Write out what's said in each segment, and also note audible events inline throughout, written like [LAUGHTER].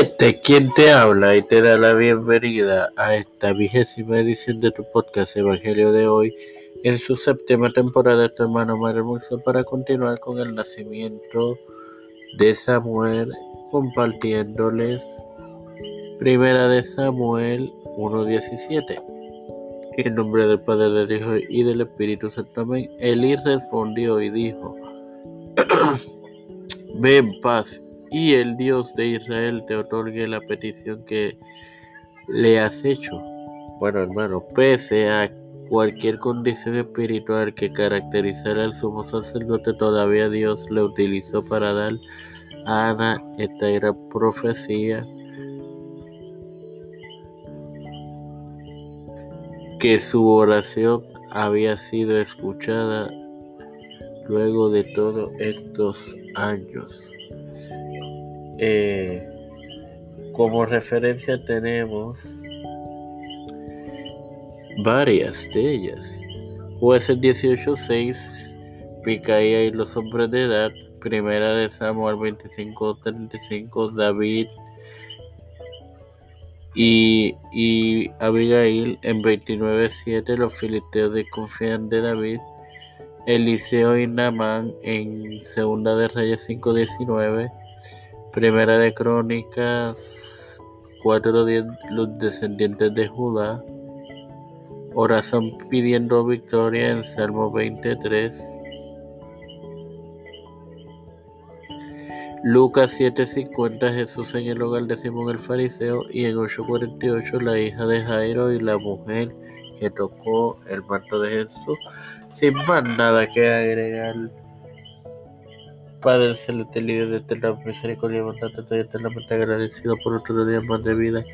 Este quien te habla y te da la bienvenida a esta vigésima edición de tu podcast Evangelio de hoy en su séptima temporada tu hermano Mario Hermoso para continuar con el nacimiento de Samuel compartiéndoles Primera de Samuel 1.17 En nombre del Padre, del Hijo y del Espíritu Santo. Amén. Elí respondió y dijo, [CLEARS THROAT] Ven paz y el Dios de Israel te otorgue la petición que le has hecho. Bueno, hermano, pese a cualquier condición espiritual que caracterizara al sumo sacerdote, todavía Dios le utilizó para dar a Ana esta era profecía que su oración había sido escuchada luego de todos estos años. Eh, como referencia tenemos varias de ellas. Jueces 18.6, Picaía y los hombres de edad, Primera de Samuel 25.35, David y, y Abigail. En 29.7, los filisteos desconfían de David, Eliseo y Namán en Segunda de Reyes 5.19, Primera de Crónicas 4.10 Los descendientes de Judá. Oración pidiendo victoria en Salmo 23. Lucas 7:50 Jesús en el hogar de Simón el fariseo y en 8:48 la hija de Jairo y la mujer que tocó el manto de Jesús. Sin más nada que agregar. Padre celestial líder de eterna misericordia bondad, estoy eternamente agradecido por otro día más de vida.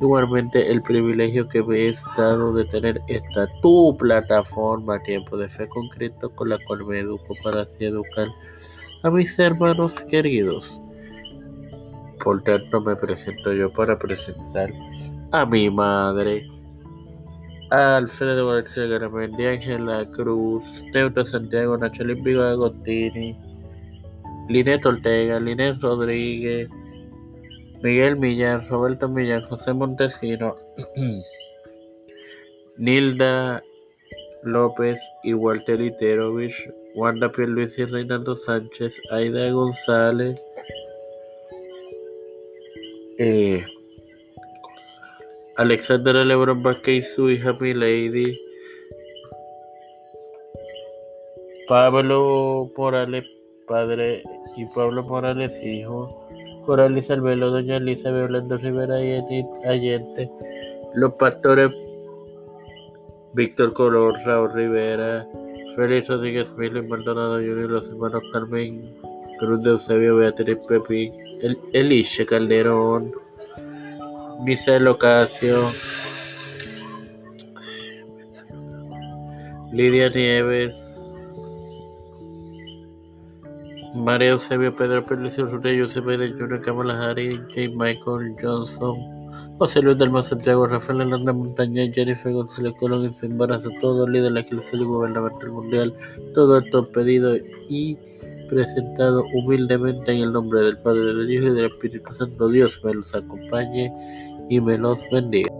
Igualmente, el privilegio que me es dado de tener esta tu plataforma, Tiempo de Fe con Cristo, con la cual me educo para así educar a mis hermanos queridos. Por tanto, me presento yo para presentar a mi madre. Alfredo García Garamendi, Ángela Cruz, Teuta Santiago, Nacho Vigo Agostini, Linet Ortega, Linet Rodríguez, Miguel Millán, Roberto Millán, José Montesino, [CLEARS THROAT] Nilda López y Walter Iterovich, Wanda y Reinaldo Sánchez, Aida González, eh, Alexandra Lebron Vázquez y su hija Milady, Pablo Morales padre y Pablo Morales hijo, Coralis Albelo, Doña Elizabeth Orlando Rivera y Edith Allende, los pastores Víctor Color, Raúl Rivera, Félix Rodríguez Milo y Maldonado Junior, los hermanos Carmen Cruz de Eusebio, Beatriz Pepi, El Elisha Calderón, Misael Ocasio, Lidia Nieves, María Eusebio, Pedro Pérez, José Pérez Jr., Kamala Harris, J. Michael Johnson, José Luis del Santiago, Rafael Hernández Montaña, Jennifer González Colón en su embarazo, todo líder de la Iglesia Gubernamental Mundial, todo esto pedido y presentado humildemente en el nombre del Padre, del Hijo y del Espíritu Santo. Dios me los acompañe y me los bendiga.